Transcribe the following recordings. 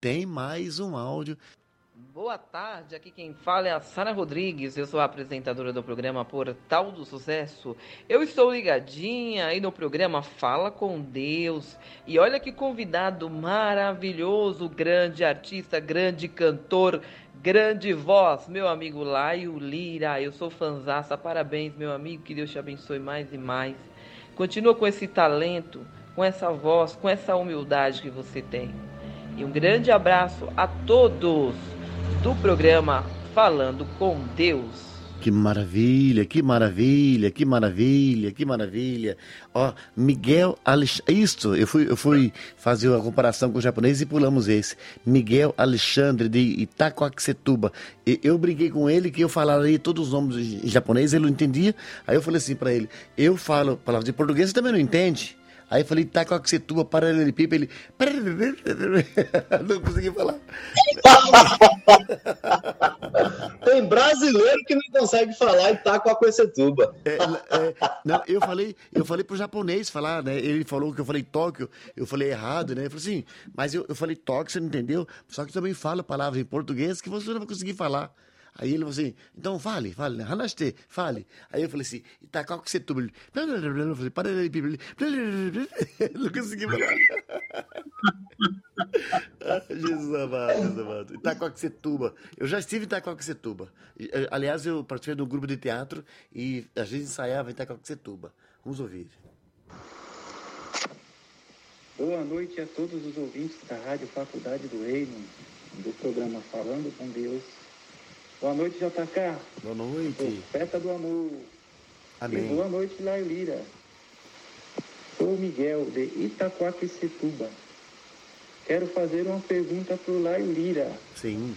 tem mais um áudio. Boa tarde, aqui quem fala é a Sara Rodrigues, eu sou a apresentadora do programa Portal do Sucesso. Eu estou ligadinha aí no programa Fala com Deus. E olha que convidado maravilhoso, grande artista, grande cantor, grande voz, meu amigo Laio Lira. Eu sou fanzaça, parabéns, meu amigo, que Deus te abençoe mais e mais. Continua com esse talento, com essa voz, com essa humildade que você tem. E um grande abraço a todos do programa Falando com Deus. Que maravilha, que maravilha, que maravilha, que maravilha. Ó, Miguel Alexandre. Isso, eu fui, eu fui fazer uma comparação com o japonês e pulamos esse. Miguel Alexandre de Itacoaxetuba. Eu briguei com ele que eu falaria todos os nomes em japonês, ele não entendia. Aí eu falei assim para ele: eu falo palavras de português, você também não entende? Aí eu falei, tá com a Tacoaxetuba, paralelepípedo, ele... Não consegui falar. Tem brasileiro que não consegue falar e tá com a Tacoaxetuba. É, é, não, eu falei, eu falei pro japonês falar, né? Ele falou que eu falei Tóquio, eu falei errado, né? Ele falou assim, mas eu, eu falei Tóquio, você não entendeu? Só que também fala palavras em português que você não vai conseguir falar. Aí ele falou assim, então fale, fale, né? Hanaste, fale. Aí eu falei assim, tá qual que você tuba? Eu falei, para não consegui falar. Jesus amado, Jesus amado. Itacoaxetuba. Eu já estive em Itacoaxetuba. Eh, aliás, eu participei de um grupo de teatro e a gente ensaiava em Itacoaxetuba. Vamos ouvir. Boa noite a todos os ouvintes da Rádio Faculdade do Reino, do programa Falando com Deus Boa noite, JK. Boa noite. Profeta do amor. Amém. E boa noite, Lailira. Sou Miguel, de Itaquaquecetuba. Quero fazer uma pergunta para o Lailira. Sim.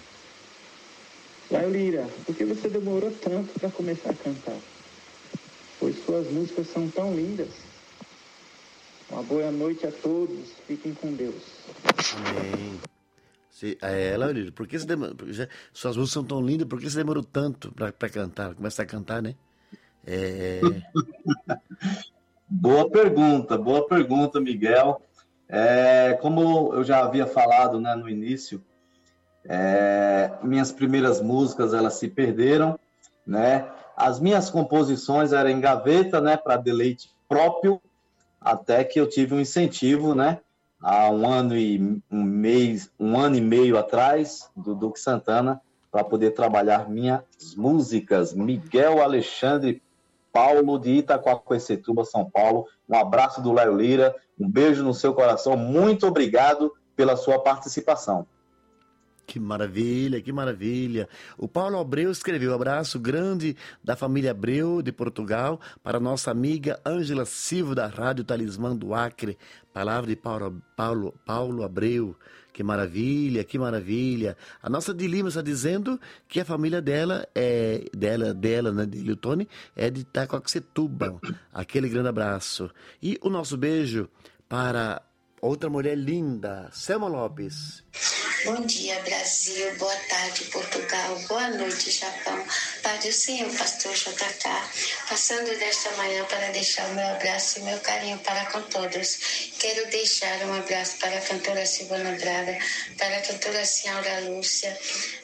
Lailira, por que você demorou tanto para começar a cantar? Pois suas músicas são tão lindas. Uma boa noite a todos. Fiquem com Deus. Amém. Se, é, ela, por que você demorou, suas músicas são tão lindas, por que você demorou tanto para cantar? Começar a cantar, né? É... boa pergunta, boa pergunta, Miguel. É, como eu já havia falado né, no início, é, minhas primeiras músicas elas se perderam, né? As minhas composições eram em gaveta, né, para deleite próprio, até que eu tive um incentivo, né, há um ano e um mês, um ano e meio atrás, do Duque Santana, para poder trabalhar minhas músicas. Miguel Alexandre Paulo de Itacoaquecetuba, São Paulo. Um abraço do Léo Lira, um beijo no seu coração. Muito obrigado pela sua participação. Que maravilha, que maravilha. O Paulo Abreu escreveu: abraço grande da família Abreu de Portugal para nossa amiga Ângela Silva da Rádio Talismã do Acre. Palavra de Paulo, Paulo, Paulo Abreu. Que maravilha, que maravilha. A nossa de Lima está dizendo que a família dela é dela, dela, né, de Tony, é de Itacoaxetuba. Aquele grande abraço. E o nosso beijo para outra mulher linda, Selma Lopes. Bom dia, Brasil. Boa tarde, Portugal. Boa noite, Japão. Padre o Senhor, pastor JK, passando desta manhã para deixar o meu abraço e meu carinho para com todos. Quero deixar um abraço para a cantora Silvana Braga, para a cantora Senhora Lúcia,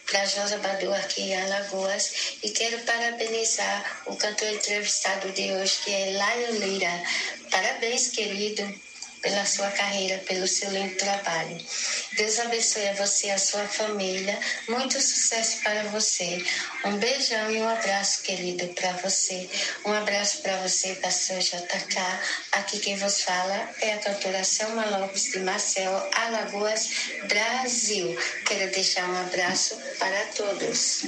para Josa Badu aqui em Alagoas e quero parabenizar o cantor entrevistado de hoje, que é Laio Lira. Parabéns, querido pela sua carreira, pelo seu lindo trabalho. Deus abençoe a você e a sua família. Muito sucesso para você. Um beijão e um abraço, querido, para você. Um abraço para você, pastor JK. Aqui quem vos fala é a cantora Selma Lopes de Marcel, Alagoas, Brasil. Quero deixar um abraço para todos.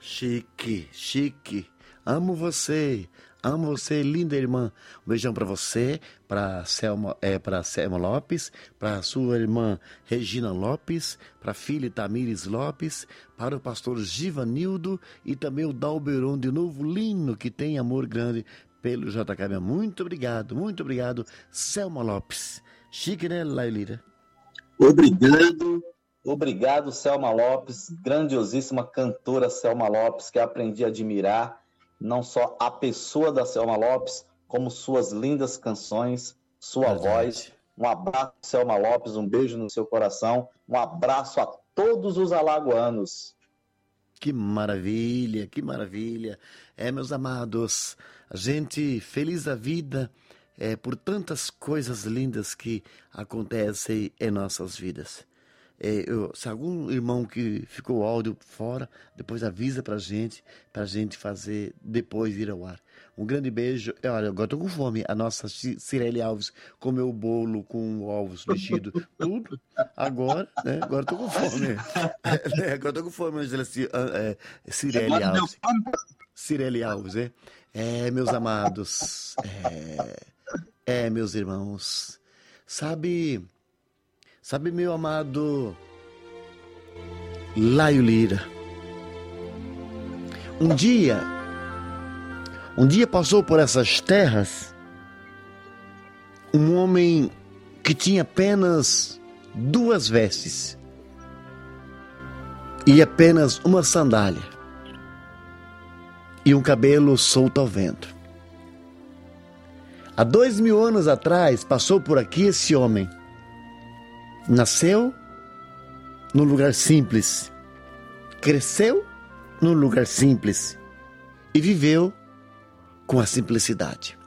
Chique, chique. Amo você. Amo você, linda irmã. Um beijão para você, para Selma, é, para Selma Lopes, para sua irmã Regina Lopes, para a filha Tamires Lopes, para o pastor Givanildo e também o Dalberon de Novo Lino, que tem amor grande pelo JK. Muito obrigado, muito obrigado, Selma Lopes. Chique, né, Lailira? Obrigado, obrigado, Selma Lopes, grandiosíssima cantora Selma Lopes, que aprendi a admirar não só a pessoa da Selma Lopes, como suas lindas canções, sua Verdade. voz. Um abraço, Selma Lopes, um beijo no seu coração. Um abraço a todos os alagoanos. Que maravilha, que maravilha. É, meus amados, a gente feliz da vida é, por tantas coisas lindas que acontecem em nossas vidas. É, eu, se algum irmão que ficou o áudio fora, depois avisa pra gente, pra gente fazer depois ir ao ar. Um grande beijo. É, olha, agora tô com fome. A nossa Cirele Alves comeu o bolo com ovos mexido, tudo. Agora, né? Agora tô com fome. É, agora tô com fome, Angela é, Cirele Alves. Cirele Alves, é? É, meus amados. É, é meus irmãos. Sabe Sabe, meu amado Laio Lira, um dia, um dia passou por essas terras um homem que tinha apenas duas vestes e apenas uma sandália e um cabelo solto ao vento. Há dois mil anos atrás passou por aqui esse homem Nasceu num lugar simples, cresceu num lugar simples e viveu com a simplicidade.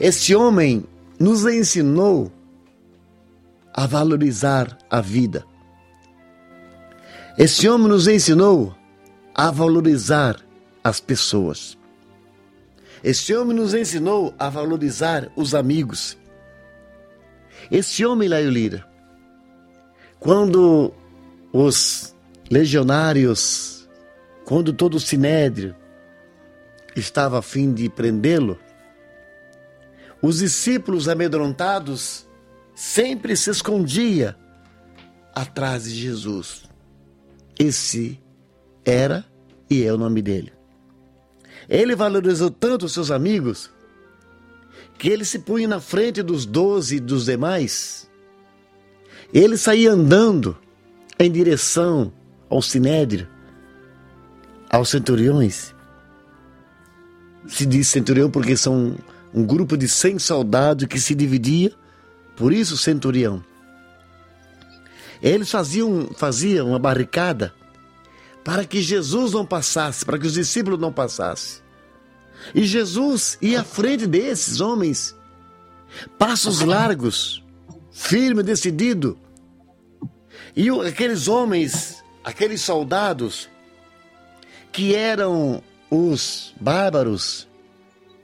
Este homem nos ensinou a valorizar a vida. Este homem nos ensinou a valorizar as pessoas. Este homem nos ensinou a valorizar os amigos. Este homem, Laio Lira, quando os legionários, quando todo o sinédrio estava a fim de prendê-lo, os discípulos amedrontados sempre se escondia atrás de Jesus. Esse era e é o nome dele. Ele valorizou tanto os seus amigos que ele se punha na frente dos doze e dos demais ele saía andando em direção ao sinédrio, aos centuriões. Se diz centurião porque são um grupo de cem soldados que se dividia, por isso centurião. Eles faziam, faziam uma barricada para que Jesus não passasse, para que os discípulos não passassem. E Jesus ia à frente desses homens, passos largos, firme, decidido, e aqueles homens, aqueles soldados, que eram os bárbaros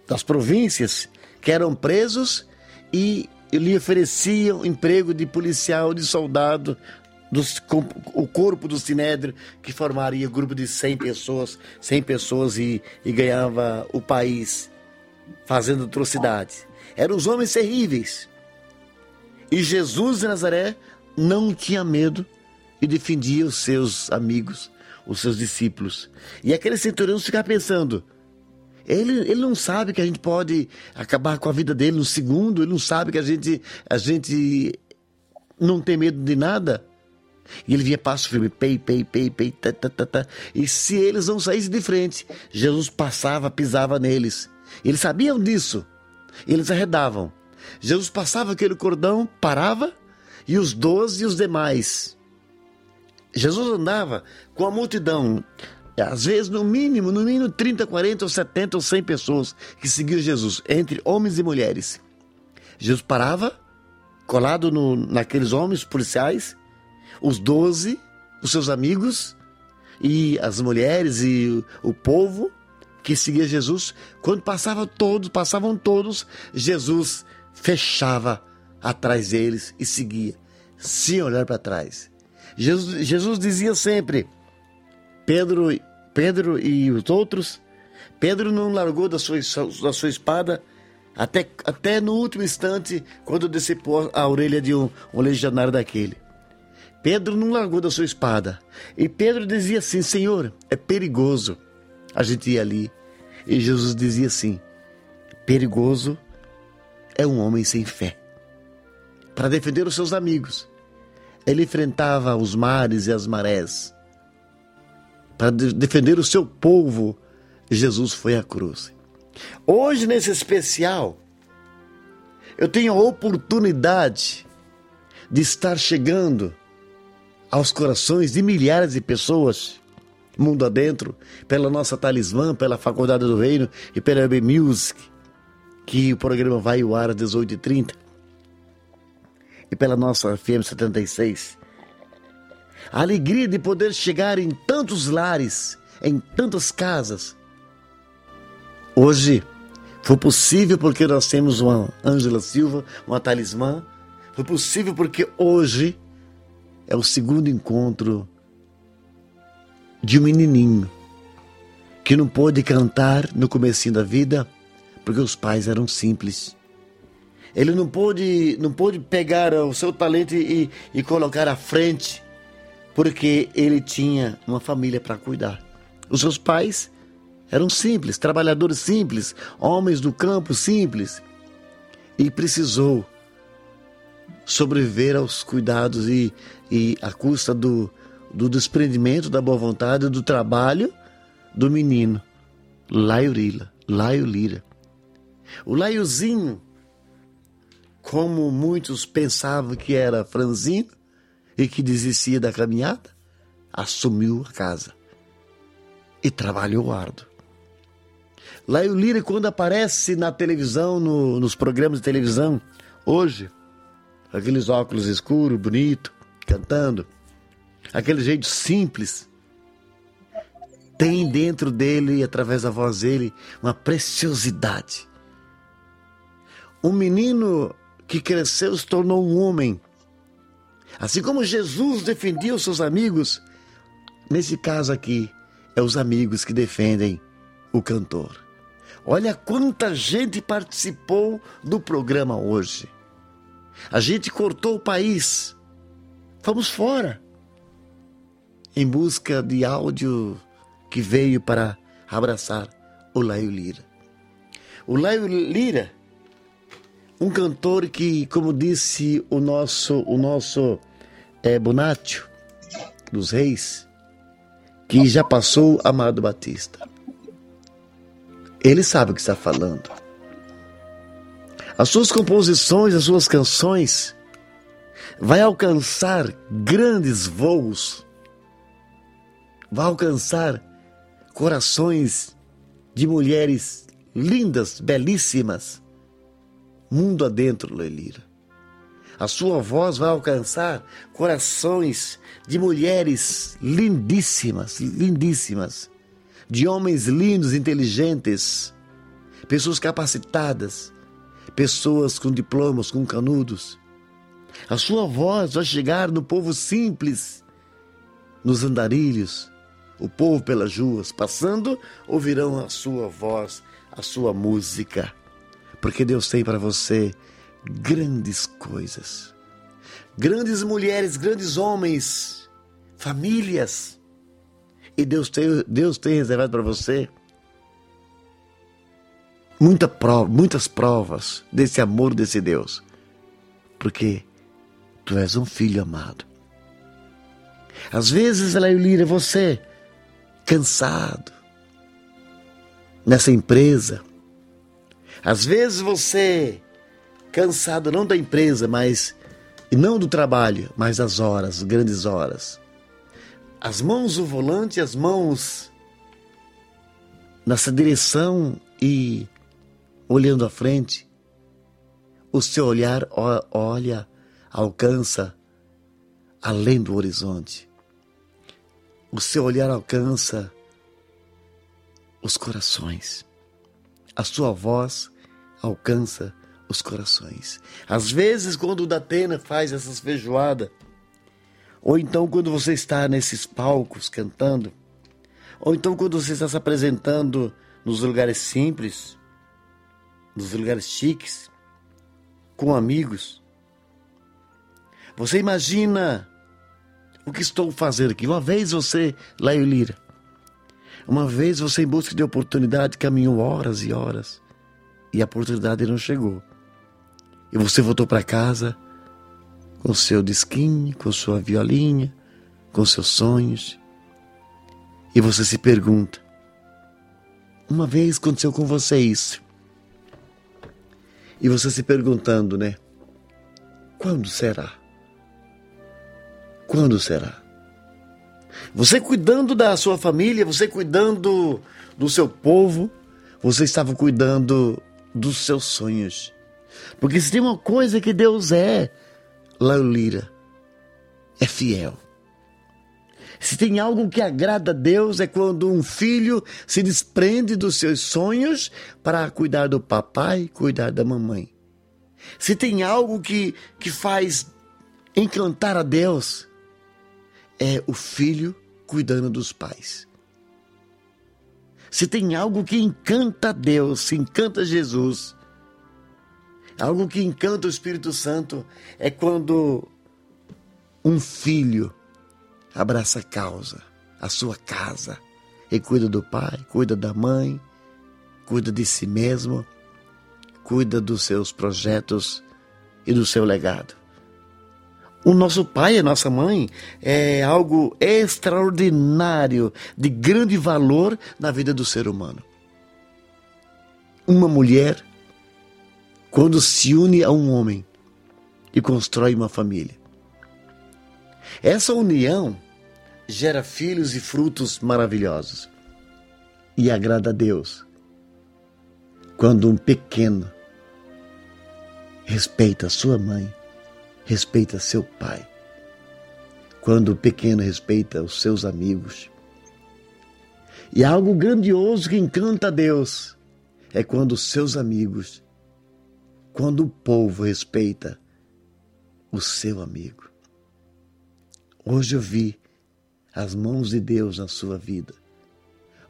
das províncias, que eram presos e lhe ofereciam emprego de policial, de soldado, dos, o corpo do Sinédrio, que formaria um grupo de 100 pessoas, 100 pessoas e, e ganhava o país fazendo atrocidades. Eram os homens terríveis. E Jesus de Nazaré não tinha medo e defendia os seus amigos, os seus discípulos. E aquele centurião ficava pensando: ele, ele não sabe que a gente pode acabar com a vida dele no segundo, ele não sabe que a gente, a gente não tem medo de nada. E ele vinha passo firme, pei, pei, pei, pei, tá, tá, tá, tá. E se eles não saíssem de frente, Jesus passava, pisava neles. Eles sabiam disso. Eles arredavam. Jesus passava aquele cordão, parava e os doze e os demais. Jesus andava com a multidão, às vezes no mínimo, no mínimo 30, 40 ou 70 ou 100 pessoas que seguiam Jesus, entre homens e mulheres. Jesus parava, colado no, naqueles homens policiais, os doze, os seus amigos e as mulheres e o, o povo que seguia Jesus. Quando passavam todos, passavam todos, Jesus fechava atrás deles e seguia, sem olhar para trás. Jesus, Jesus dizia sempre, Pedro, Pedro e os outros, Pedro não largou da sua, da sua espada até, até no último instante, quando decepou a orelha de um, um legionário daquele. Pedro não largou da sua espada. E Pedro dizia assim: Senhor, é perigoso a gente ir ali. E Jesus dizia assim: perigoso é um homem sem fé para defender os seus amigos. Ele enfrentava os mares e as marés. Para defender o seu povo, Jesus foi à cruz. Hoje, nesse especial, eu tenho a oportunidade de estar chegando aos corações de milhares de pessoas, mundo adentro, pela nossa talismã, pela Faculdade do Reino e pela AB Music, que o programa vai ao ar às 18h30, e pela nossa FM 76. A alegria de poder chegar em tantos lares, em tantas casas. Hoje foi possível porque nós temos uma Ângela Silva, uma talismã. Foi possível porque hoje é o segundo encontro de um menininho que não pôde cantar no comecinho da vida porque os pais eram simples. Ele não pôde, não pôde pegar o seu talento e, e colocar à frente porque ele tinha uma família para cuidar. Os seus pais eram simples, trabalhadores simples, homens do campo simples. E precisou sobreviver aos cuidados e, e à custa do, do desprendimento, da boa vontade, do trabalho do menino, Laio Lira. O Laiozinho, como muitos pensavam que era franzino e que desistia da caminhada, assumiu a casa e trabalhou árduo. Laio Lira, quando aparece na televisão, no, nos programas de televisão, hoje, aqueles óculos escuros, bonito, cantando, aquele jeito simples, tem dentro dele, através da voz dele, uma preciosidade. Um menino que cresceu se tornou um homem. Assim como Jesus defendia os seus amigos, nesse caso aqui, é os amigos que defendem o cantor. Olha quanta gente participou do programa hoje. A gente cortou o país. Fomos fora. Em busca de áudio que veio para abraçar o Laio Lira. O Laio Lira, um cantor que, como disse o nosso, o nosso é, Bonátio dos Reis, que já passou Amado Batista. Ele sabe o que está falando. As suas composições, as suas canções vai alcançar grandes voos. Vai alcançar corações de mulheres lindas, belíssimas. Mundo adentro, Lelira. A sua voz vai alcançar corações de mulheres lindíssimas, lindíssimas de homens lindos, inteligentes, pessoas capacitadas, pessoas com diplomas, com canudos. A sua voz vai chegar no povo simples, nos andarilhos, o povo pelas ruas, passando, ouvirão a sua voz, a sua música, porque Deus tem para você grandes coisas. Grandes mulheres, grandes homens, famílias e Deus tem, Deus tem reservado para você muita prova, muitas provas desse amor desse Deus. Porque tu és um filho amado. Às vezes, Lira, você cansado nessa empresa. Às vezes você cansado não da empresa, mas e não do trabalho, mas das horas, grandes horas as mãos no volante, as mãos nessa direção e olhando à frente. O seu olhar olha, alcança além do horizonte. O seu olhar alcança os corações. A sua voz alcança os corações. Às vezes, quando o Datena faz essas feijoadas, ou então quando você está nesses palcos cantando, ou então quando você está se apresentando nos lugares simples, nos lugares chiques, com amigos. Você imagina o que estou fazendo aqui. Uma vez você, Laio Lira, uma vez você em busca de oportunidade caminhou horas e horas e a oportunidade não chegou. E você voltou para casa com seu disquinho, com sua violinha, com seus sonhos. E você se pergunta: uma vez aconteceu com você isso. E você se perguntando, né? Quando será? Quando será? Você cuidando da sua família, você cuidando do seu povo, você estava cuidando dos seus sonhos. Porque se tem uma coisa que Deus é, Laulira, é fiel. Se tem algo que agrada a Deus é quando um filho se desprende dos seus sonhos para cuidar do papai, cuidar da mamãe. Se tem algo que, que faz encantar a Deus, é o filho cuidando dos pais. Se tem algo que encanta Deus, se encanta Jesus, algo que encanta o Espírito Santo, é quando um filho abraça a causa, a sua casa, e cuida do pai, cuida da mãe, cuida de si mesmo, cuida dos seus projetos e do seu legado. O nosso pai e a nossa mãe é algo extraordinário, de grande valor na vida do ser humano. Uma mulher, quando se une a um homem e constrói uma família, essa união gera filhos e frutos maravilhosos e agrada a Deus. Quando um pequeno respeita sua mãe, respeita seu pai. Quando o pequeno respeita os seus amigos. E algo grandioso que encanta a Deus é quando os seus amigos, quando o povo respeita o seu amigo. Hoje eu vi as mãos de Deus na sua vida.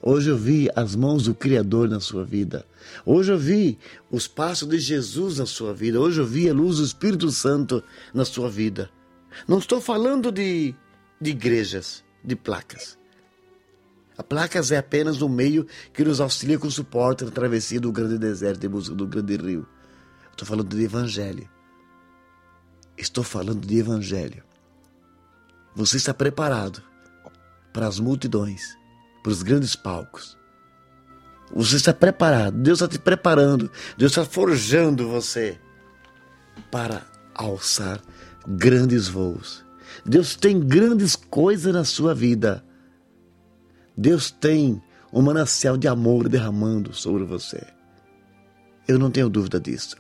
Hoje eu vi as mãos do Criador na sua vida. Hoje eu vi os passos de Jesus na sua vida. Hoje eu vi a luz do Espírito Santo na sua vida. Não estou falando de, de igrejas, de placas. A placas é apenas um meio que nos auxilia com suporte na travessia do grande deserto em busca do grande rio. Estou falando de evangelho. Estou falando de evangelho. Você está preparado para as multidões, para os grandes palcos. Você está preparado, Deus está te preparando, Deus está forjando você para alçar grandes voos. Deus tem grandes coisas na sua vida. Deus tem um manancial de amor derramando sobre você. Eu não tenho dúvida disso.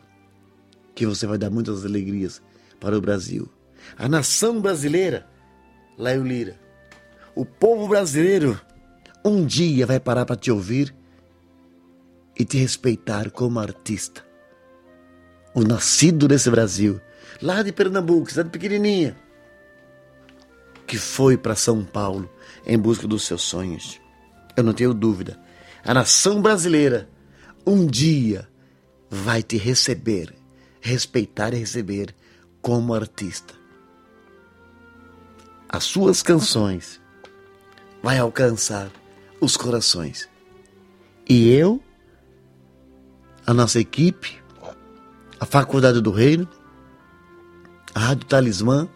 Que você vai dar muitas alegrias para o Brasil. A nação brasileira Laio Lira, o povo brasileiro um dia vai parar para te ouvir e te respeitar como artista. O nascido desse Brasil, lá de Pernambuco, cidade pequenininha, que foi para São Paulo em busca dos seus sonhos. Eu não tenho dúvida. A nação brasileira um dia vai te receber, respeitar e receber como artista as suas canções vai alcançar os corações. E eu, a nossa equipe, a Faculdade do Reino, a Rádio Talismã,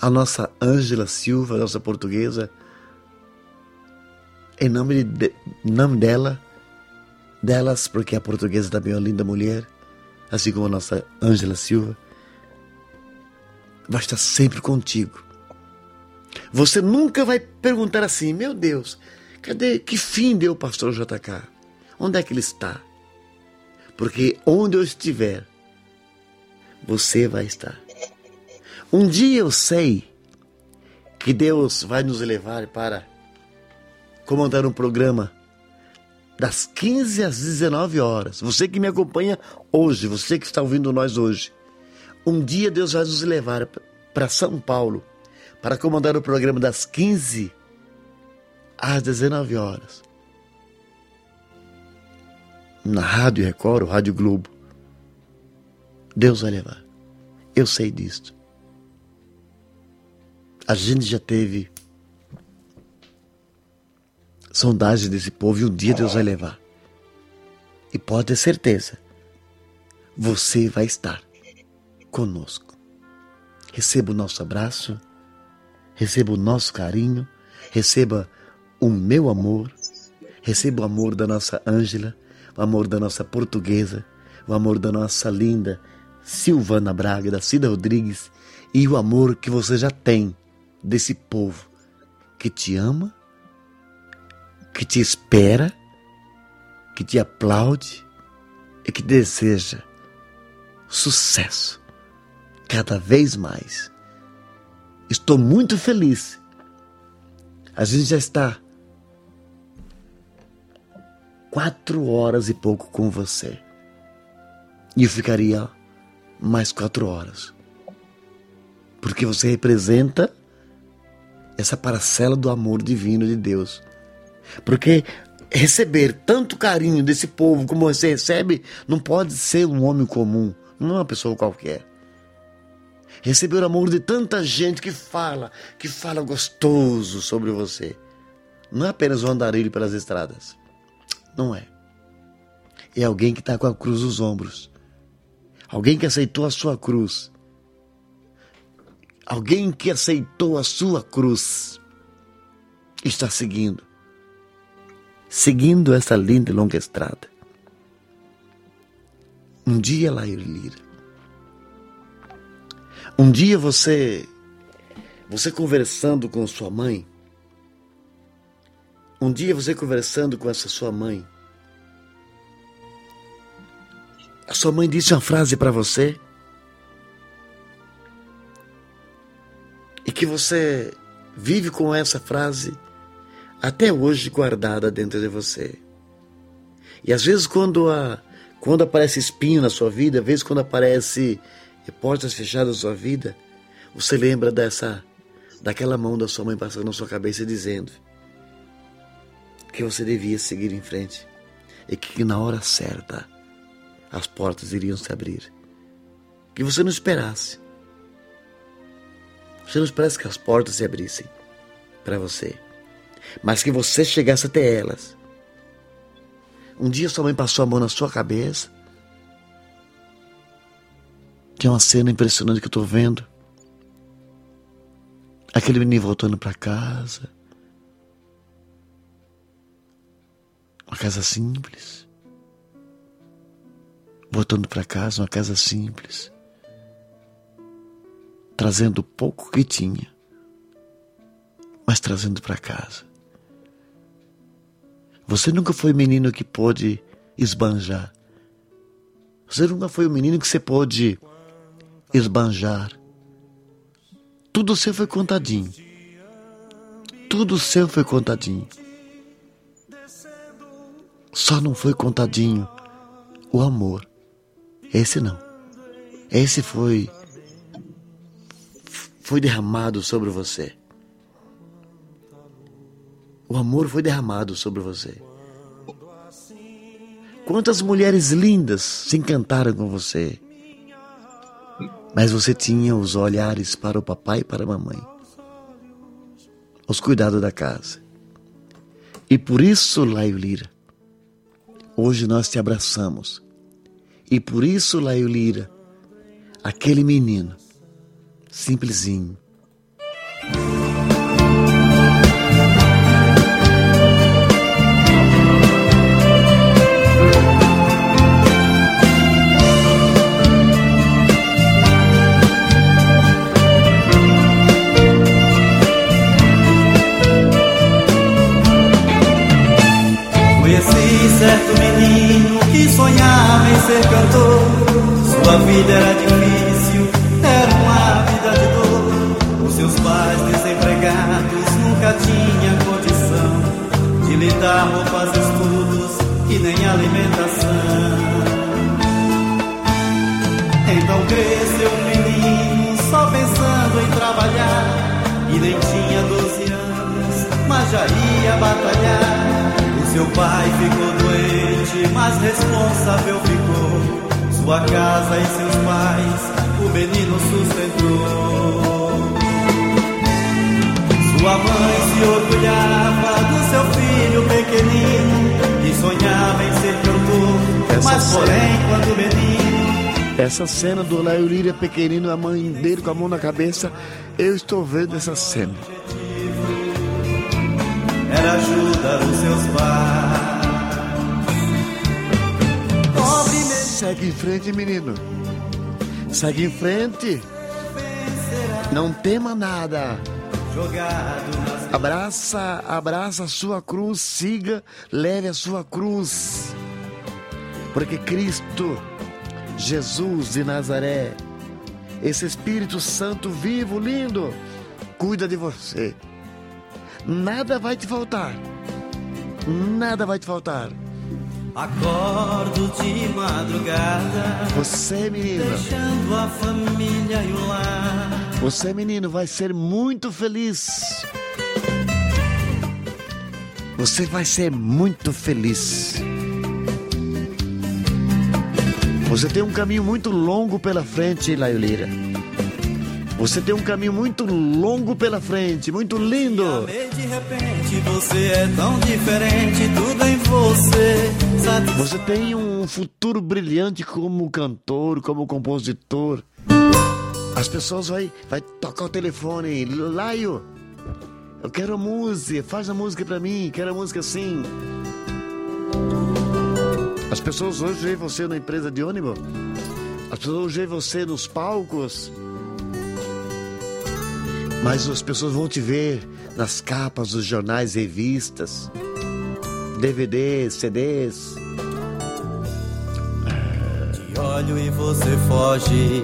a nossa Ângela Silva, a nossa portuguesa, em nome, de, em nome dela, delas, porque a portuguesa também é uma linda mulher, assim como a nossa Ângela Silva, vai estar sempre contigo você nunca vai perguntar assim: meu Deus, cadê que fim deu o pastor JK? Onde é que ele está? Porque onde eu estiver, você vai estar. Um dia eu sei que Deus vai nos levar para comandar um programa das 15 às 19 horas. Você que me acompanha hoje, você que está ouvindo nós hoje. Um dia Deus vai nos levar para São Paulo para comandar o programa das 15 às 19 horas. Na Rádio Record, Rádio Globo. Deus vai levar. Eu sei disso. A gente já teve sondagem desse povo e um dia Deus vai levar. E pode ter certeza, você vai estar conosco. Receba o nosso abraço receba o nosso carinho, receba o meu amor, receba o amor da nossa Ângela, o amor da nossa portuguesa. o amor da nossa linda Silvana Braga, da Cida Rodrigues, e o amor que você já tem desse povo que te ama, que te espera, que te aplaude e que deseja sucesso cada vez mais. Estou muito feliz. A gente já está quatro horas e pouco com você. E eu ficaria mais quatro horas. Porque você representa essa parcela do amor divino de Deus. Porque receber tanto carinho desse povo como você recebe não pode ser um homem comum, não é uma pessoa qualquer. Receber o amor de tanta gente que fala, que fala gostoso sobre você. Não é apenas um andarilho pelas estradas. Não é. É alguém que está com a cruz nos ombros. Alguém que aceitou a sua cruz. Alguém que aceitou a sua cruz. Está seguindo. Seguindo essa linda e longa estrada. Um dia, Lair Lira. Um dia você. Você conversando com sua mãe. Um dia você conversando com essa sua mãe. A sua mãe disse uma frase para você e que você vive com essa frase até hoje guardada dentro de você. E às vezes quando a quando aparece espinho na sua vida, às vezes quando aparece portas fechadas na sua vida, você lembra dessa daquela mão da sua mãe passando na sua cabeça dizendo que você devia seguir em frente e que na hora certa as portas iriam se abrir. Que você não esperasse. Você não esperasse que as portas se abrissem para você, mas que você chegasse até elas. Um dia sua mãe passou a mão na sua cabeça. Tem uma cena impressionante que eu estou vendo. Aquele menino voltando para casa. Uma casa simples voltando para casa, uma casa simples, trazendo o pouco que tinha, mas trazendo para casa. Você nunca foi menino que pôde esbanjar. Você nunca foi o menino que você pôde esbanjar. Tudo seu foi contadinho. Tudo seu foi contadinho. Só não foi contadinho o amor. Esse não. Esse foi foi derramado sobre você. O amor foi derramado sobre você. Quantas mulheres lindas se encantaram com você. Mas você tinha os olhares para o papai e para a mamãe. Os cuidados da casa. E por isso, Laio Lira, hoje nós te abraçamos. E por isso, Laio Lira, aquele menino, simplesinho, certo sonhava em ser cantor. Sua vida era difícil, era uma vida de dor. Os seus pais desempregados nunca tinham condição de lhe dar roupas, estudos e nem alimentação. Então cresceu um menino só pensando em trabalhar e nem tinha 12 anos, mas já ia batalhar. Seu pai ficou doente, mas responsável ficou. Sua casa e seus pais, o menino sustentou. Sua mãe se orgulhava do seu filho pequenino, que sonhava em ser cantor. Essa mas porém, cena, quando menino. Essa cena do Léo Líria pequenino, a mãe dele com a mão na cabeça, eu estou vendo essa cena era ajudar os seus pais. Pobre Segue em frente, menino. Segue em frente. Não tema nada. Abraça, abraça a sua cruz, siga, leve a sua cruz. Porque Cristo, Jesus de Nazaré, esse Espírito Santo vivo, lindo, cuida de você. Nada vai te faltar. Nada vai te faltar. Acordo de madrugada. Você, menina. Deixando a família e o lar. Você, menino, vai ser muito feliz. Você vai ser muito feliz. Você tem um caminho muito longo pela frente, Laiolira. Você tem um caminho muito longo pela frente, muito lindo. De repente você é tão diferente, tudo em você. Sabe? Você tem um futuro brilhante como cantor, como compositor. As pessoas vai, vai tocar o telefone, Laio, eu quero música, faz a música pra mim, quero a música assim. As pessoas hoje veem você na empresa de ônibus, as pessoas hoje veem você nos palcos, mas as pessoas vão te ver nas capas dos jornais revistas, DVDs, CDs. Te olho e você foge.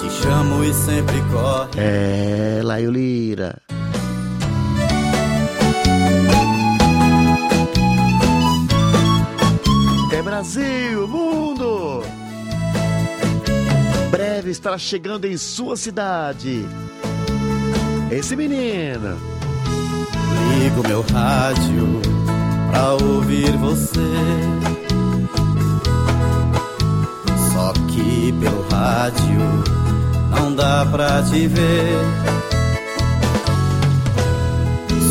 Te chamo e sempre corre. É, Laio Lira. É Brasil, mundo! Breve estará chegando em sua cidade. Esse menino. Ligo meu rádio pra ouvir você. Só que pelo rádio não dá pra te ver.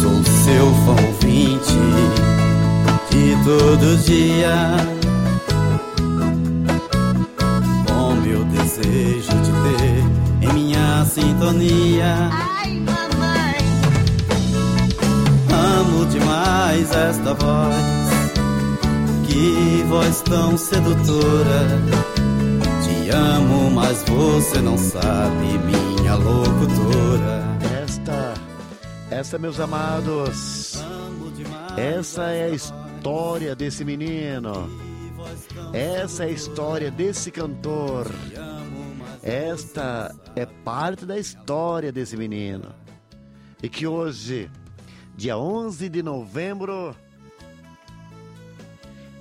Sou seu fã ouvinte de todo dia. Com meu desejo de ter em minha sintonia. Demais esta voz, que voz tão sedutora. Te amo, mas você não sabe, minha locutora. Esta, esta, meus amados, essa é a história desse menino. Essa é a história desse cantor. Esta é parte da história desse menino. E que hoje, dia 11 de novembro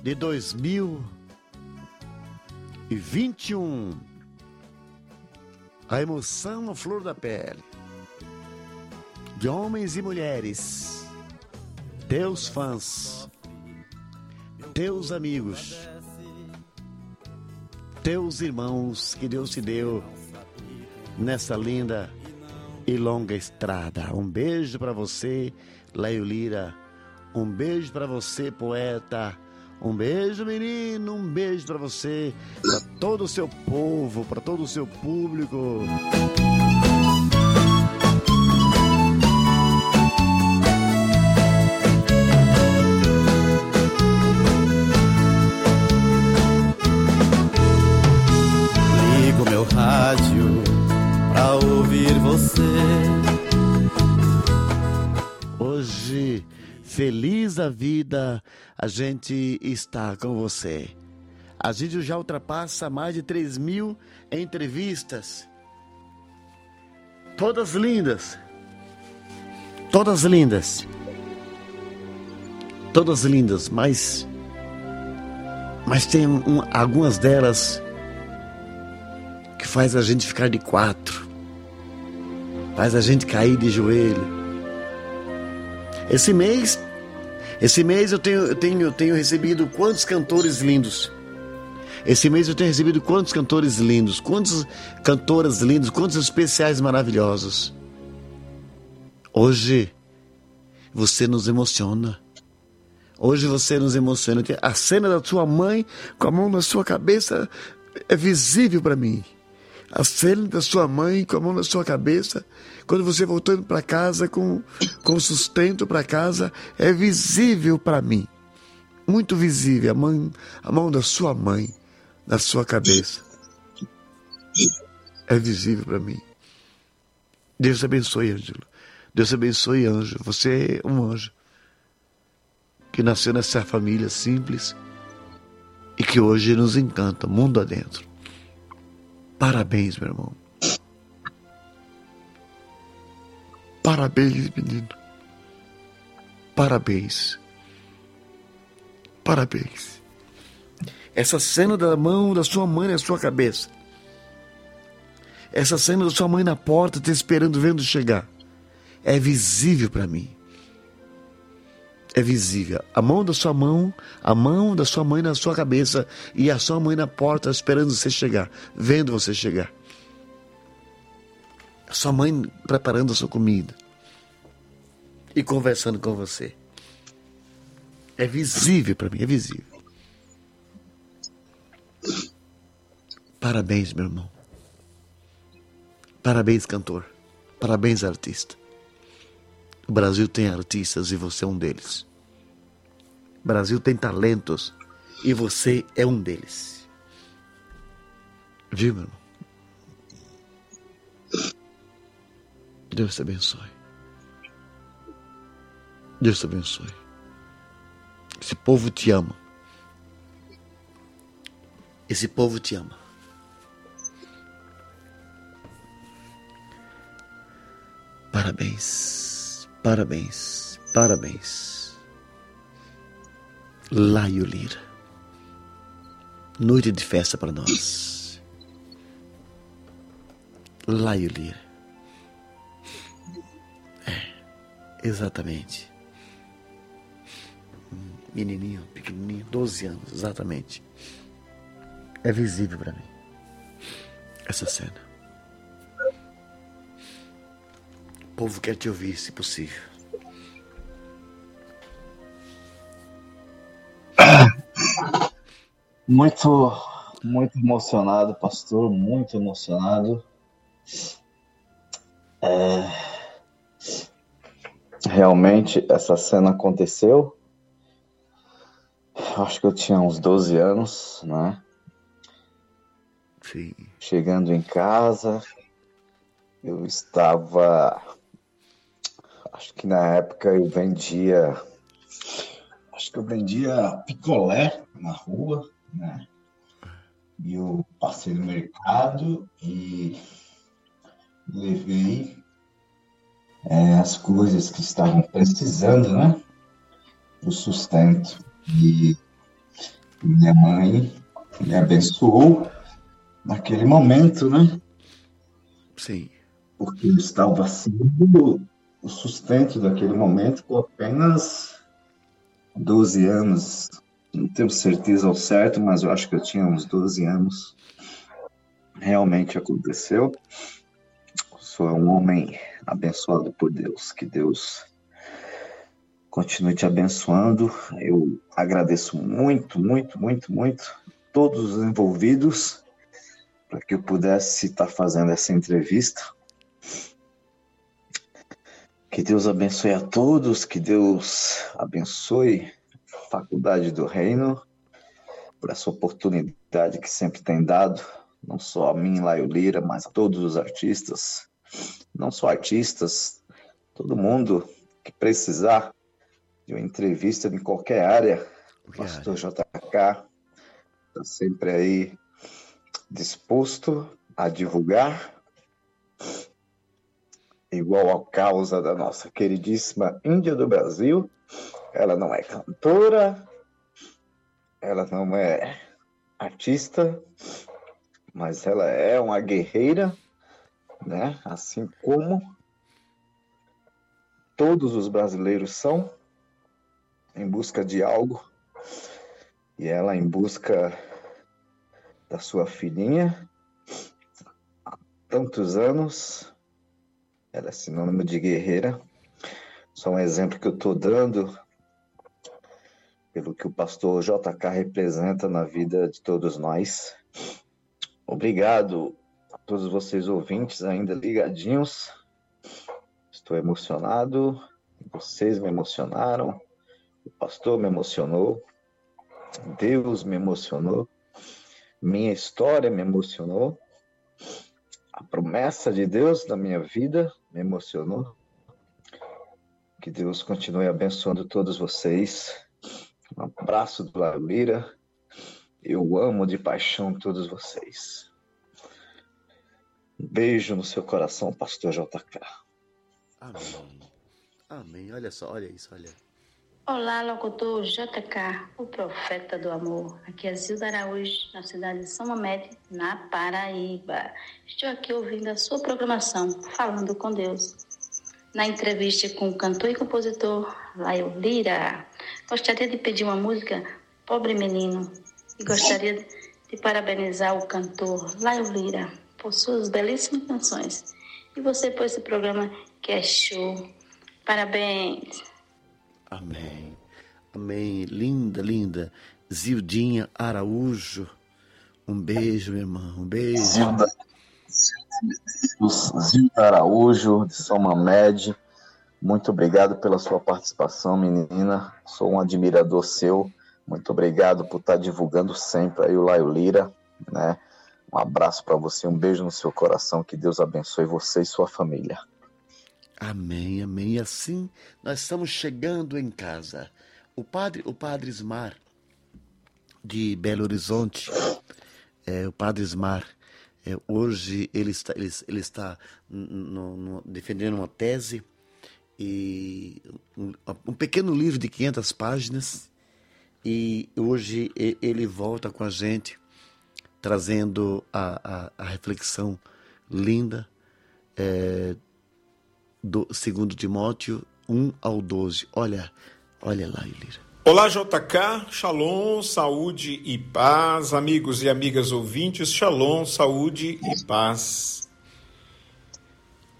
de 2021, a emoção à flor da pele de homens e mulheres, teus fãs, teus amigos, teus irmãos que Deus te deu nessa linda e longa estrada. Um beijo para você, Leio Lira. Um beijo para você, poeta. Um beijo, menino. Um beijo para você, para todo o seu povo, para todo o seu público. Feliz da vida, a gente está com você. A gente já ultrapassa mais de 3 mil entrevistas. Todas lindas. Todas lindas. Todas lindas, mas. Mas tem um, algumas delas que faz a gente ficar de quatro. Faz a gente cair de joelho. Esse mês, esse mês eu tenho, eu tenho, eu tenho recebido quantos cantores lindos. Esse mês eu tenho recebido quantos cantores lindos, quantas cantoras lindas, quantos especiais maravilhosos. Hoje você nos emociona. Hoje você nos emociona. A cena da sua mãe com a mão na sua cabeça é visível para mim. A cena da sua mãe com a mão na sua cabeça, quando você voltando para casa com, com sustento para casa, é visível para mim. Muito visível a, mãe, a mão da sua mãe na sua cabeça. É visível para mim. Deus abençoe, Ângelo. Deus abençoe, anjo. Você é um anjo que nasceu nessa família simples e que hoje nos encanta, mundo adentro. Parabéns, meu irmão. Parabéns, menino. Parabéns. Parabéns. Essa cena da mão da sua mãe na sua cabeça. Essa cena da sua mãe na porta te esperando, vendo chegar. É visível para mim. É visível. A mão da sua mão, a mão da sua mãe na sua cabeça e a sua mãe na porta esperando você chegar, vendo você chegar. A sua mãe preparando a sua comida e conversando com você. É visível para mim, é visível. Parabéns, meu irmão. Parabéns, cantor. Parabéns, artista. O Brasil tem artistas e você é um deles. O Brasil tem talentos e você é um deles. Viu, meu irmão? Deus te abençoe. Deus te abençoe. Esse povo te ama. Esse povo te ama. Parabéns, parabéns, parabéns. Laio Lira. Noite de festa para nós. Laio Lira. É, exatamente. Menininho, pequenininho, 12 anos, exatamente. É visível para mim essa cena. Povo quer te ouvir, se possível. Muito, muito emocionado, pastor, muito emocionado. É... Realmente essa cena aconteceu. Acho que eu tinha uns 12 anos, né? Sim. Chegando em casa, eu estava. Acho que na época eu vendia. Acho que eu vendia picolé na rua, né? E eu passei no mercado e levei é, as coisas que estavam precisando, né? O sustento. E minha mãe me abençoou naquele momento, né? Sim. Porque eu estava sendo o sustento daquele momento com apenas 12 anos. Não tenho certeza ao certo, mas eu acho que eu tinha uns 12 anos. Realmente aconteceu. Sou um homem abençoado por Deus. Que Deus continue te abençoando. Eu agradeço muito, muito, muito, muito todos os envolvidos para que eu pudesse estar fazendo essa entrevista. Que Deus abençoe a todos, que Deus abençoe a Faculdade do Reino por essa oportunidade que sempre tem dado, não só a mim, Laio Lira, mas a todos os artistas, não só artistas, todo mundo que precisar de uma entrevista em qualquer área. O pastor JK está sempre aí disposto a divulgar, igual a causa da nossa queridíssima Índia do Brasil. Ela não é cantora, ela não é artista, mas ela é uma guerreira, né? Assim como todos os brasileiros são em busca de algo e ela em busca da sua filhinha há tantos anos. Ela é sinônimo de guerreira. Só um exemplo que eu estou dando pelo que o pastor JK representa na vida de todos nós. Obrigado a todos vocês ouvintes ainda ligadinhos. Estou emocionado, vocês me emocionaram. O pastor me emocionou, Deus me emocionou. minha história me emocionou, a promessa de Deus na minha vida me emocionou. Que Deus continue abençoando todos vocês. Um abraço do Lamira. Eu amo de paixão todos vocês. Um beijo no seu coração, pastor JK. Amém. Amém. Olha só, olha isso, olha. Olá, locutor JK, o profeta do amor. Aqui é Zilda Araújo, na cidade de São Mamede, na Paraíba. Estou aqui ouvindo a sua programação, Falando com Deus. Na entrevista com o cantor e compositor Laio Lira, gostaria de pedir uma música Pobre Menino e gostaria de parabenizar o cantor Laio Lira por suas belíssimas canções. E você por esse programa que é show. Parabéns! Amém. Amém. Linda, linda. Zildinha Araújo. Um beijo, minha irmã. Um beijo. Zilda, Zilda Araújo, de São Mamed. Muito obrigado pela sua participação, menina. Sou um admirador seu. Muito obrigado por estar divulgando sempre aí o Laio Lira, né? Um abraço para você, um beijo no seu coração. Que Deus abençoe você e sua família. Amém, amém. E assim nós estamos chegando em casa. O padre, o padre Ismar de Belo Horizonte, é, o padre Ismar, é, hoje ele está, ele, ele está no, no, defendendo uma tese e um, um, pequeno livro de 500 páginas e hoje ele volta com a gente trazendo a, a, a reflexão linda é, do segundo Timóteo 1 ao 12. Olha, olha lá, Elira. Olá, JK, Shalom, saúde e paz, amigos e amigas ouvintes, Shalom, saúde e paz.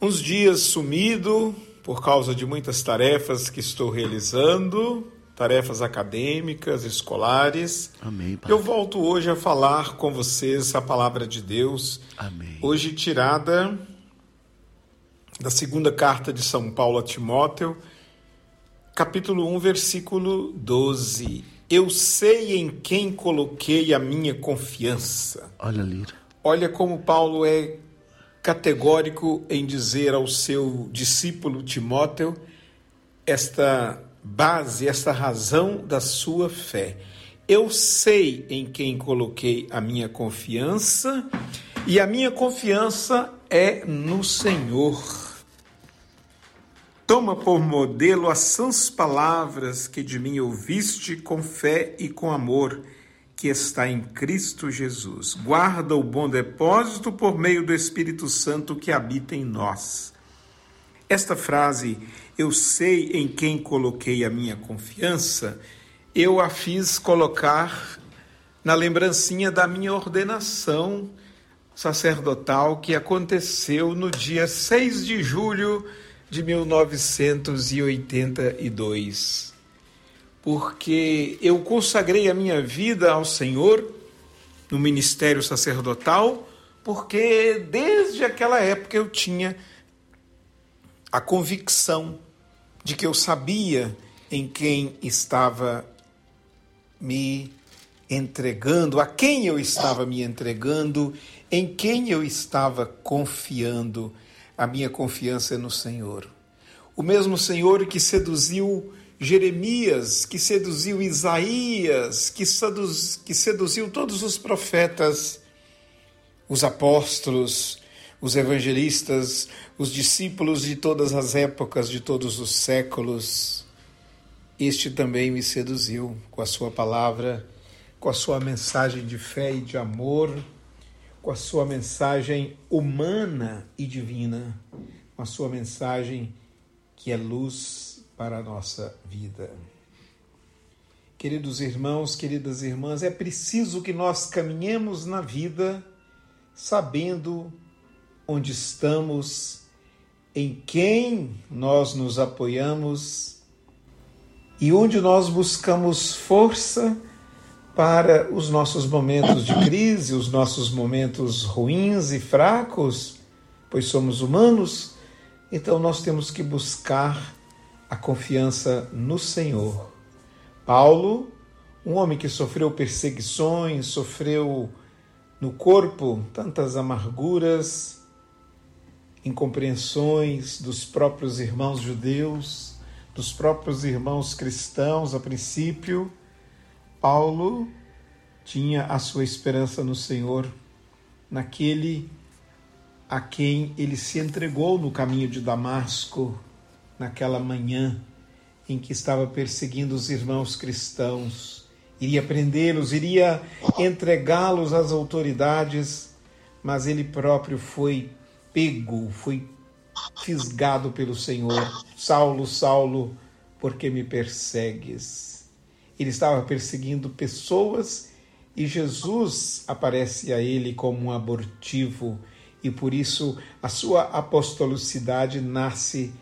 Uns dias sumido por causa de muitas tarefas que estou realizando, tarefas acadêmicas, escolares. Amém. Pai. Eu volto hoje a falar com vocês a palavra de Deus. Amém. Hoje tirada da segunda carta de São Paulo a Timóteo, capítulo 1, versículo 12. Eu sei em quem coloquei a minha confiança. Olha, Lira. Olha como Paulo é categórico em dizer ao seu discípulo Timóteo esta base, esta razão da sua fé. Eu sei em quem coloquei a minha confiança e a minha confiança é no Senhor. Toma por modelo as sãs palavras que de mim ouviste com fé e com amor, que está em Cristo Jesus. Guarda o bom depósito por meio do Espírito Santo que habita em nós. Esta frase, eu sei em quem coloquei a minha confiança, eu a fiz colocar na lembrancinha da minha ordenação sacerdotal que aconteceu no dia 6 de julho de 1982. Porque eu consagrei a minha vida ao Senhor no ministério sacerdotal, porque desde aquela época eu tinha a convicção de que eu sabia em quem estava me entregando, a quem eu estava me entregando, em quem eu estava confiando a minha confiança no Senhor. O mesmo Senhor que seduziu Jeremias, que seduziu Isaías, que, seduz, que seduziu todos os profetas, os apóstolos, os evangelistas, os discípulos de todas as épocas, de todos os séculos. Este também me seduziu com a sua palavra, com a sua mensagem de fé e de amor com a sua mensagem humana e divina, com a sua mensagem que é luz para a nossa vida. Queridos irmãos, queridas irmãs, é preciso que nós caminhemos na vida sabendo onde estamos, em quem nós nos apoiamos e onde nós buscamos força para os nossos momentos de crise, os nossos momentos ruins e fracos, pois somos humanos, então nós temos que buscar a confiança no Senhor. Paulo, um homem que sofreu perseguições, sofreu no corpo tantas amarguras, incompreensões dos próprios irmãos judeus, dos próprios irmãos cristãos a princípio, Paulo tinha a sua esperança no Senhor, naquele a quem ele se entregou no caminho de Damasco, naquela manhã em que estava perseguindo os irmãos cristãos. Iria prendê-los, iria entregá-los às autoridades, mas ele próprio foi pego, foi fisgado pelo Senhor. Saulo, Saulo, por que me persegues? Ele estava perseguindo pessoas e Jesus aparece a ele como um abortivo e por isso a sua apostolicidade nasce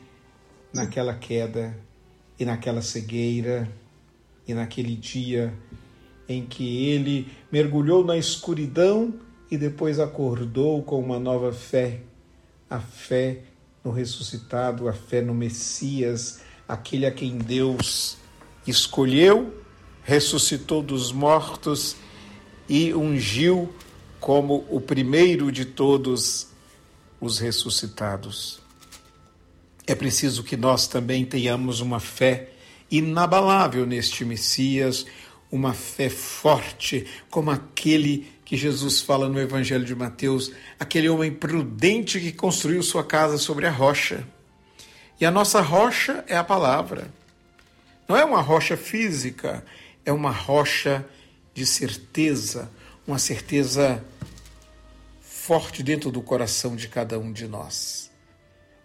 naquela queda e naquela cegueira e naquele dia em que ele mergulhou na escuridão e depois acordou com uma nova fé a fé no ressuscitado, a fé no Messias, aquele a quem Deus escolheu, ressuscitou dos mortos e ungiu como o primeiro de todos os ressuscitados. É preciso que nós também tenhamos uma fé inabalável neste Messias, uma fé forte, como aquele que Jesus fala no Evangelho de Mateus, aquele homem prudente que construiu sua casa sobre a rocha. E a nossa rocha é a palavra. Não é uma rocha física, é uma rocha de certeza, uma certeza forte dentro do coração de cada um de nós.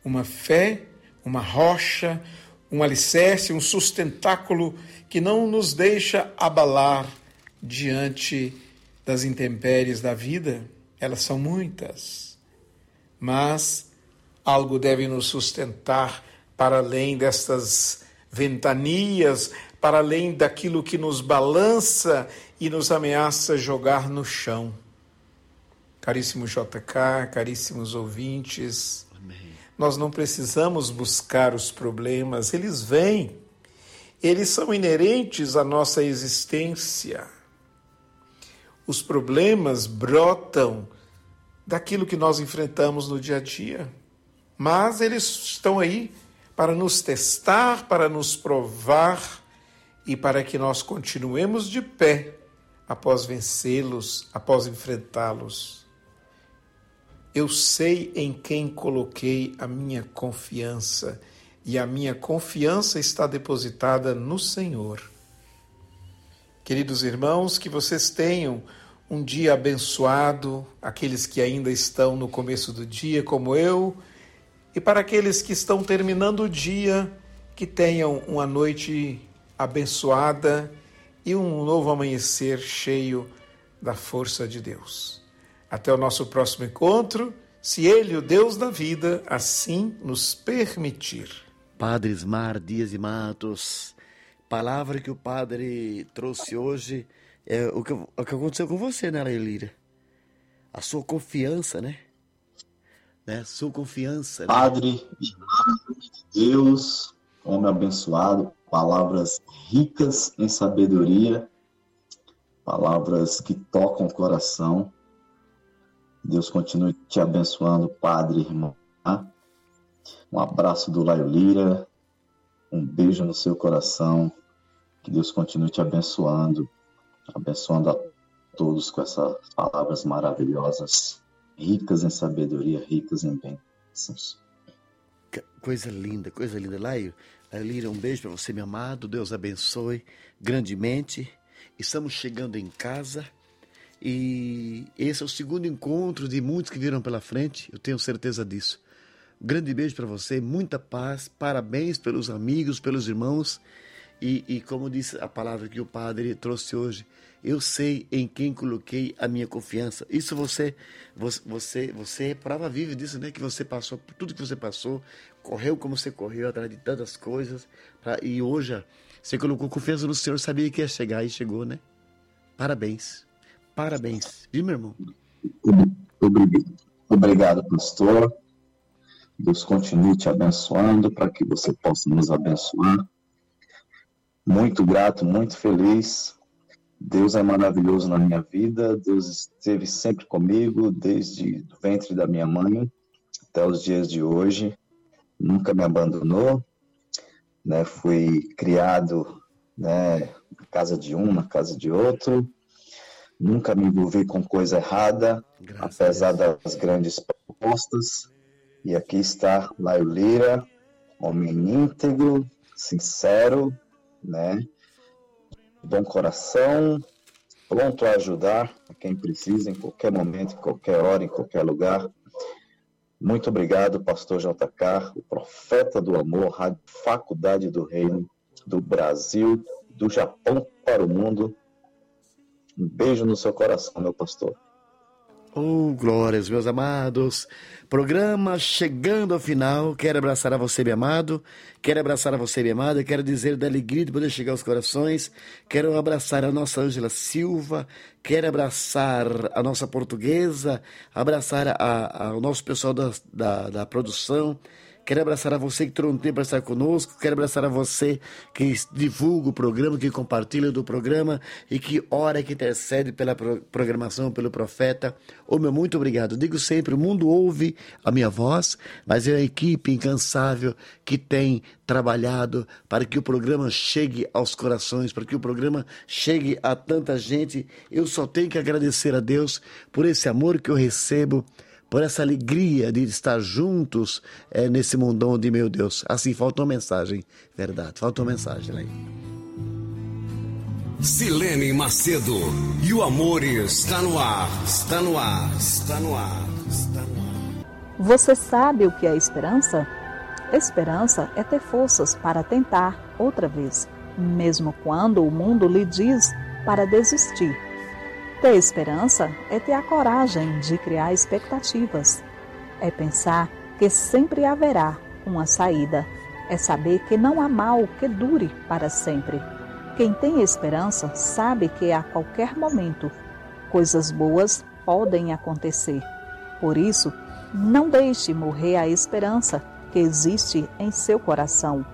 Uma fé, uma rocha, um alicerce, um sustentáculo que não nos deixa abalar diante das intempéries da vida, elas são muitas, mas algo deve nos sustentar para além destas ventanias, para além daquilo que nos balança e nos ameaça jogar no chão. Caríssimo JK, caríssimos ouvintes, Amém. nós não precisamos buscar os problemas, eles vêm, eles são inerentes à nossa existência. Os problemas brotam daquilo que nós enfrentamos no dia a dia, mas eles estão aí para nos testar, para nos provar e para que nós continuemos de pé após vencê-los, após enfrentá-los. Eu sei em quem coloquei a minha confiança e a minha confiança está depositada no Senhor. Queridos irmãos, que vocês tenham um dia abençoado, aqueles que ainda estão no começo do dia, como eu, e para aqueles que estão terminando o dia, que tenham uma noite abençoada e um novo amanhecer cheio da força de Deus. Até o nosso próximo encontro, se Ele, o Deus da vida, assim nos permitir. Padre Ismar Dias e Matos palavra que o padre trouxe hoje é o que, o que aconteceu com você, né, Elira? A sua confiança, né? né? Sua confiança. Né? Padre, Deus, homem abençoado, palavras ricas em sabedoria, palavras que tocam o coração. Deus continue te abençoando, Padre, irmão. Um abraço do Laio Lira, um beijo no seu coração. Que Deus continue te abençoando, abençoando a todos com essas palavras maravilhosas, ricas em sabedoria, ricas em bênçãos. Coisa linda, coisa linda. Laio, Lira, um beijo para você, meu amado. Deus abençoe grandemente. Estamos chegando em casa e esse é o segundo encontro de muitos que viram pela frente. Eu tenho certeza disso. Grande beijo para você, muita paz, parabéns pelos amigos, pelos irmãos. E, e, como disse a palavra que o padre trouxe hoje, eu sei em quem coloquei a minha confiança. Isso você, você, você é prova viva disso, né? Que você passou por tudo que você passou, correu como você correu atrás de tantas coisas, pra, e hoje você colocou confiança no Senhor, sabia que ia chegar e chegou, né? Parabéns, parabéns, viu, meu irmão? Obrigado, obrigado pastor. Deus continue te abençoando para que você possa nos abençoar. Muito grato, muito feliz. Deus é maravilhoso na minha vida, Deus esteve sempre comigo, desde o ventre da minha mãe até os dias de hoje, nunca me abandonou, né? Fui criado, né, na casa de um, na casa de outro, nunca me envolvi com coisa errada, Graças apesar das grandes propostas. E aqui está Laio Lira, homem íntegro, sincero, né? Bom coração, pronto a ajudar a quem precisa em qualquer momento, em qualquer hora, em qualquer lugar. Muito obrigado, pastor JK, o profeta do amor, Rádio Faculdade do Reino do Brasil, do Japão para o mundo. Um beijo no seu coração, meu pastor. Oh, glórias, meus amados. Programa chegando ao final. Quero abraçar a você, meu amado. Quero abraçar a você, minha amada. Quero dizer da alegria de poder chegar aos corações. Quero abraçar a nossa Ângela Silva. Quero abraçar a nossa portuguesa. Abraçar a, a, o nosso pessoal da, da, da produção. Quero abraçar a você que trouxe um tempo para estar conosco. Quero abraçar a você que divulga o programa, que compartilha do programa e que ora, que intercede pela programação, pelo profeta. Ô meu, muito obrigado. Digo sempre, o mundo ouve a minha voz, mas é a equipe incansável que tem trabalhado para que o programa chegue aos corações, para que o programa chegue a tanta gente. Eu só tenho que agradecer a Deus por esse amor que eu recebo por essa alegria de estar juntos é, nesse mundão de meu Deus. Assim, falta uma mensagem, verdade, falta uma mensagem aí. Silene Macedo, e o amor está no ar, está no ar, está no ar, está no ar. Você sabe o que é esperança? Esperança é ter forças para tentar outra vez, mesmo quando o mundo lhe diz para desistir. Ter esperança é ter a coragem de criar expectativas. É pensar que sempre haverá uma saída. É saber que não há mal que dure para sempre. Quem tem esperança sabe que a qualquer momento coisas boas podem acontecer. Por isso, não deixe morrer a esperança que existe em seu coração.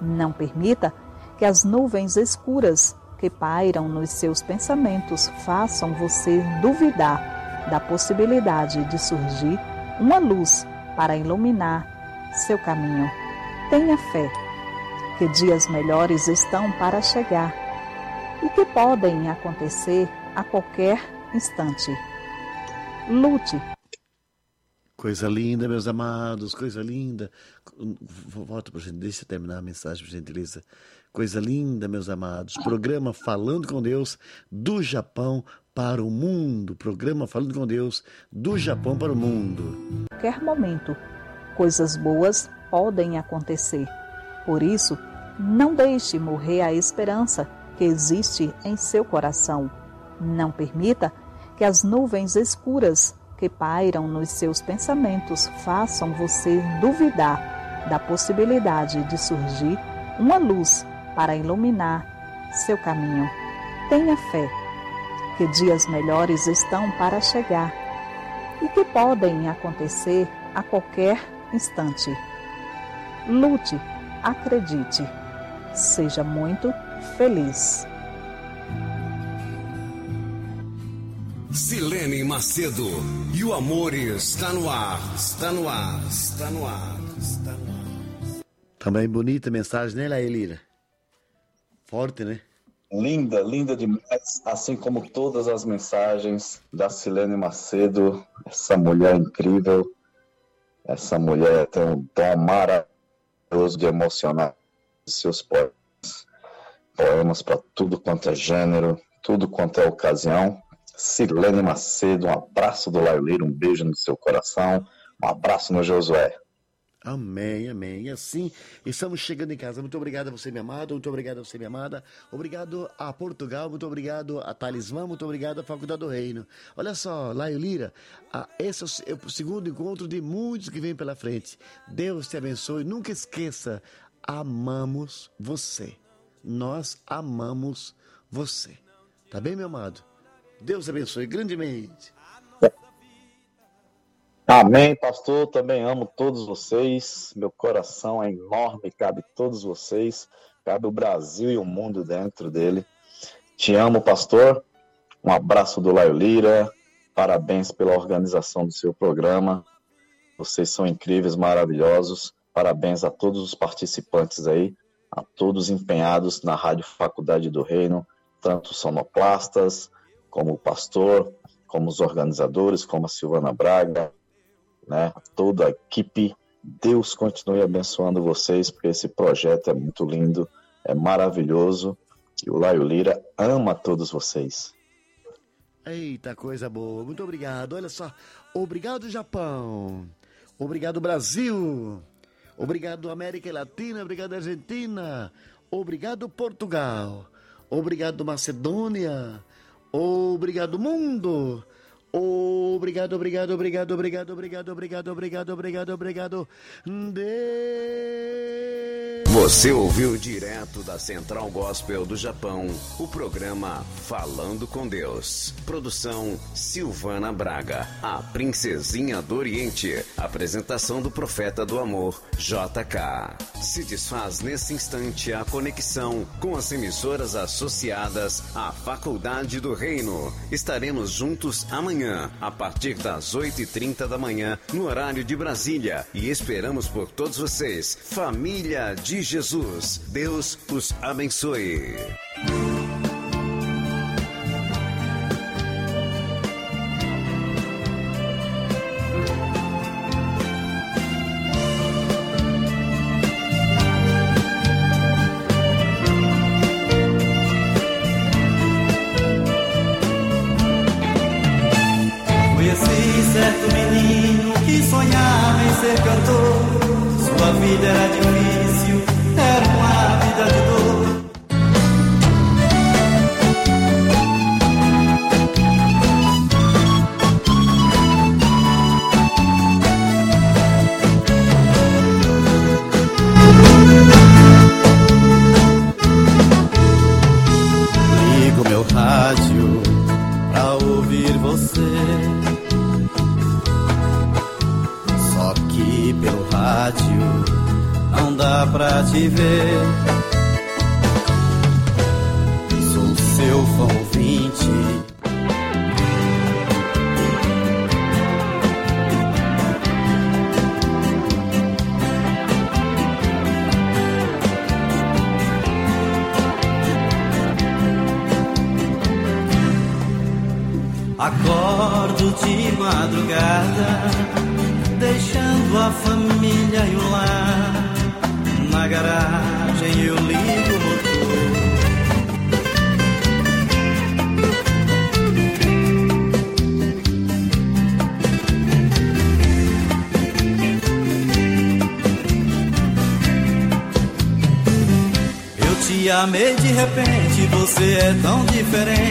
Não permita que as nuvens escuras que pairam nos seus pensamentos façam você duvidar da possibilidade de surgir uma luz para iluminar seu caminho. Tenha fé que dias melhores estão para chegar e que podem acontecer a qualquer instante. Lute. Coisa linda, meus amados, coisa linda. Volta para gente, deixa eu terminar a mensagem, por gentileza. Coisa linda, meus amados. Programa Falando com Deus do Japão para o mundo. Programa Falando com Deus do Japão para o mundo. Qualquer momento, coisas boas podem acontecer. Por isso, não deixe morrer a esperança que existe em seu coração. Não permita que as nuvens escuras que pairam nos seus pensamentos façam você duvidar da possibilidade de surgir uma luz para iluminar seu caminho. Tenha fé que dias melhores estão para chegar e que podem acontecer a qualquer instante. Lute, acredite, seja muito feliz. Silene Macedo, e o amor está no ar, está no ar, está no ar, está no ar. Também bonita mensagem, né, Laelira? Forte, né? Linda, linda demais, assim como todas as mensagens da Silene Macedo, essa mulher incrível, essa mulher tem um dom maravilhoso de emocionar seus poemas, poemas para tudo quanto é gênero, tudo quanto é ocasião. Silene Macedo, um abraço do Laio um beijo no seu coração, um abraço no Josué. Amém, amém. E assim, estamos chegando em casa. Muito obrigado a você, minha amada. Muito obrigado a você, minha amada. Obrigado a Portugal. Muito obrigado a Talismã. Muito obrigado à Faculdade do Reino. Olha só, Laio Lira, esse é o segundo encontro de muitos que vem pela frente. Deus te abençoe. Nunca esqueça, amamos você. Nós amamos você. Tá bem, meu amado? Deus abençoe grandemente. Amém, pastor. Também amo todos vocês. Meu coração é enorme, cabe todos vocês, cabe o Brasil e o mundo dentro dele. Te amo, pastor. Um abraço do Laio Lira. Parabéns pela organização do seu programa. Vocês são incríveis, maravilhosos. Parabéns a todos os participantes aí, a todos empenhados na Rádio Faculdade do Reino, tanto sonoplastas, como o pastor, como os organizadores, como a Silvana Braga, né? Toda a equipe. Deus continue abençoando vocês, porque esse projeto é muito lindo, é maravilhoso. E o Laio Lira ama todos vocês. Eita, coisa boa. Muito obrigado. Olha só. Obrigado, Japão. Obrigado, Brasil. Obrigado, América Latina. Obrigado, Argentina. Obrigado, Portugal. Obrigado, Macedônia. Obrigado, mundo. Obrigado, obrigado, obrigado, obrigado, obrigado, obrigado, obrigado, obrigado, obrigado. De... Você ouviu direto da Central Gospel do Japão o programa Falando com Deus. Produção Silvana Braga, a Princesinha do Oriente. Apresentação do Profeta do Amor, JK. Se desfaz nesse instante a conexão com as emissoras associadas à Faculdade do Reino. Estaremos juntos amanhã, a partir das 8h30 da manhã, no horário de Brasília. E esperamos por todos vocês, família de Jesus. Deus os abençoe. Diferente,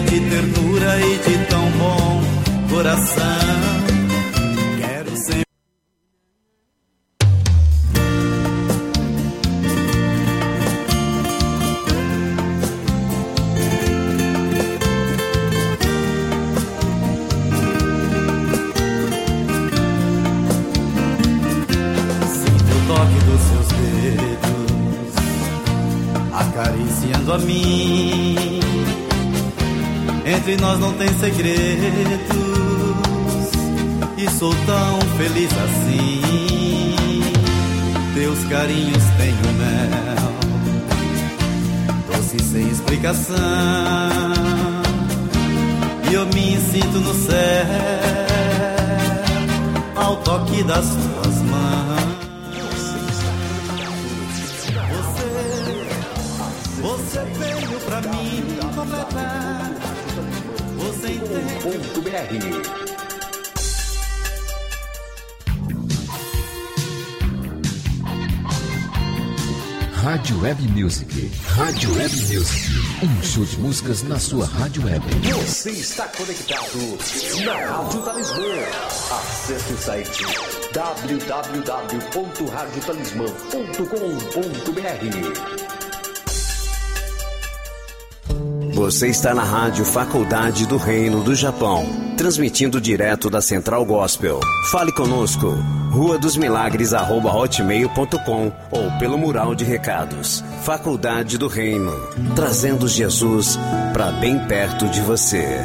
de ternura e de tão bom coração. Tem segredos e sou tão feliz assim. Teus carinhos têm o mel, doce sem explicação. E eu me sinto no céu ao toque das tuas mãos. Você, você veio pra mim completar. Entende? Rádio Web Music. Rádio Web Music. Um show de músicas na sua rádio web. Você está conectado na Rádio Talismã. Acesse o site www.radiotalismã.com.br. Você está na Rádio Faculdade do Reino do Japão, transmitindo direto da Central Gospel. Fale conosco. Rua dos Milagres, arroba hotmail.com ou pelo mural de recados. Faculdade do Reino, trazendo Jesus para bem perto de você.